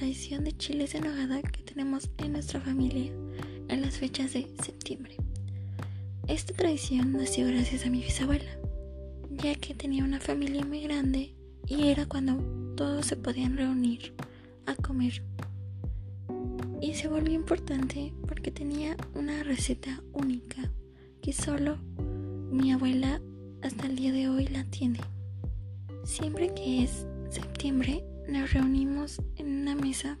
tradición de chiles en nogada que tenemos en nuestra familia en las fechas de septiembre. Esta tradición nació gracias a mi bisabuela, ya que tenía una familia muy grande y era cuando todos se podían reunir a comer. Y se volvió importante porque tenía una receta única que solo mi abuela hasta el día de hoy la tiene. Siempre que es septiembre nos reunimos en una mesa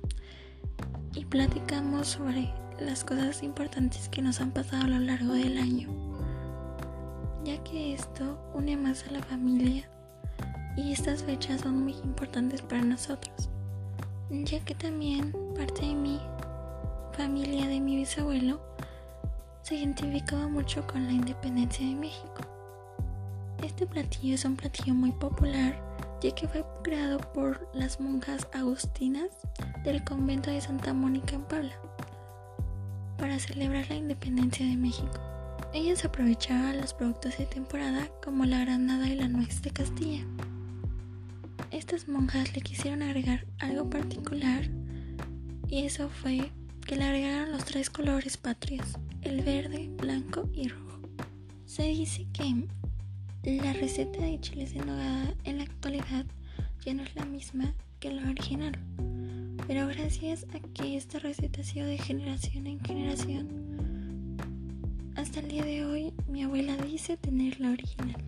y platicamos sobre las cosas importantes que nos han pasado a lo largo del año, ya que esto une más a la familia y estas fechas son muy importantes para nosotros, ya que también parte de mi familia de mi bisabuelo se identificaba mucho con la independencia de México. Este platillo es un platillo muy popular ya que fue creado por las monjas agustinas del convento de Santa Mónica en Puebla para celebrar la independencia de México. Ellas aprovechaban los productos de temporada como la granada y la nuez de Castilla. Estas monjas le quisieron agregar algo particular y eso fue que le agregaron los tres colores patrios, el verde, blanco y rojo. Se dice que la receta de chiles en nogada en la actualidad ya no es la misma que la original, pero gracias a que esta receta ha sido de generación en generación, hasta el día de hoy mi abuela dice tener la original.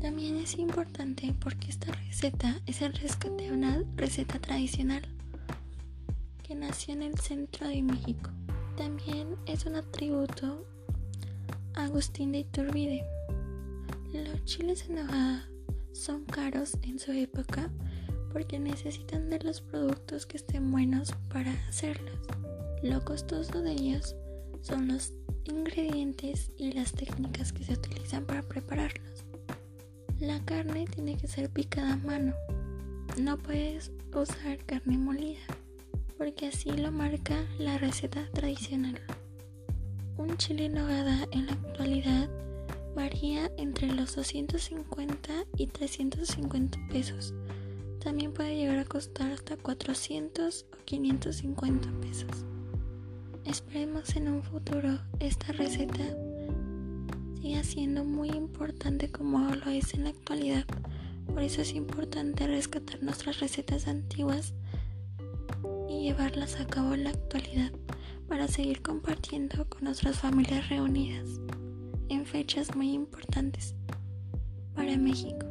También es importante porque esta receta es el rescate de una receta tradicional que nació en el centro de México. También es un atributo a Agustín de Iturbide. Los chiles en nogada son caros en su época porque necesitan de los productos que estén buenos para hacerlos. Lo costoso de ellos son los ingredientes y las técnicas que se utilizan para prepararlos. La carne tiene que ser picada a mano. No puedes usar carne molida porque así lo marca la receta tradicional. Un chile en nogada en la actualidad varía entre los 250 y 350 pesos. También puede llegar a costar hasta 400 o 550 pesos. Esperemos en un futuro esta receta siga siendo muy importante como lo es en la actualidad. Por eso es importante rescatar nuestras recetas antiguas y llevarlas a cabo en la actualidad para seguir compartiendo con nuestras familias reunidas en fechas muy importantes para México.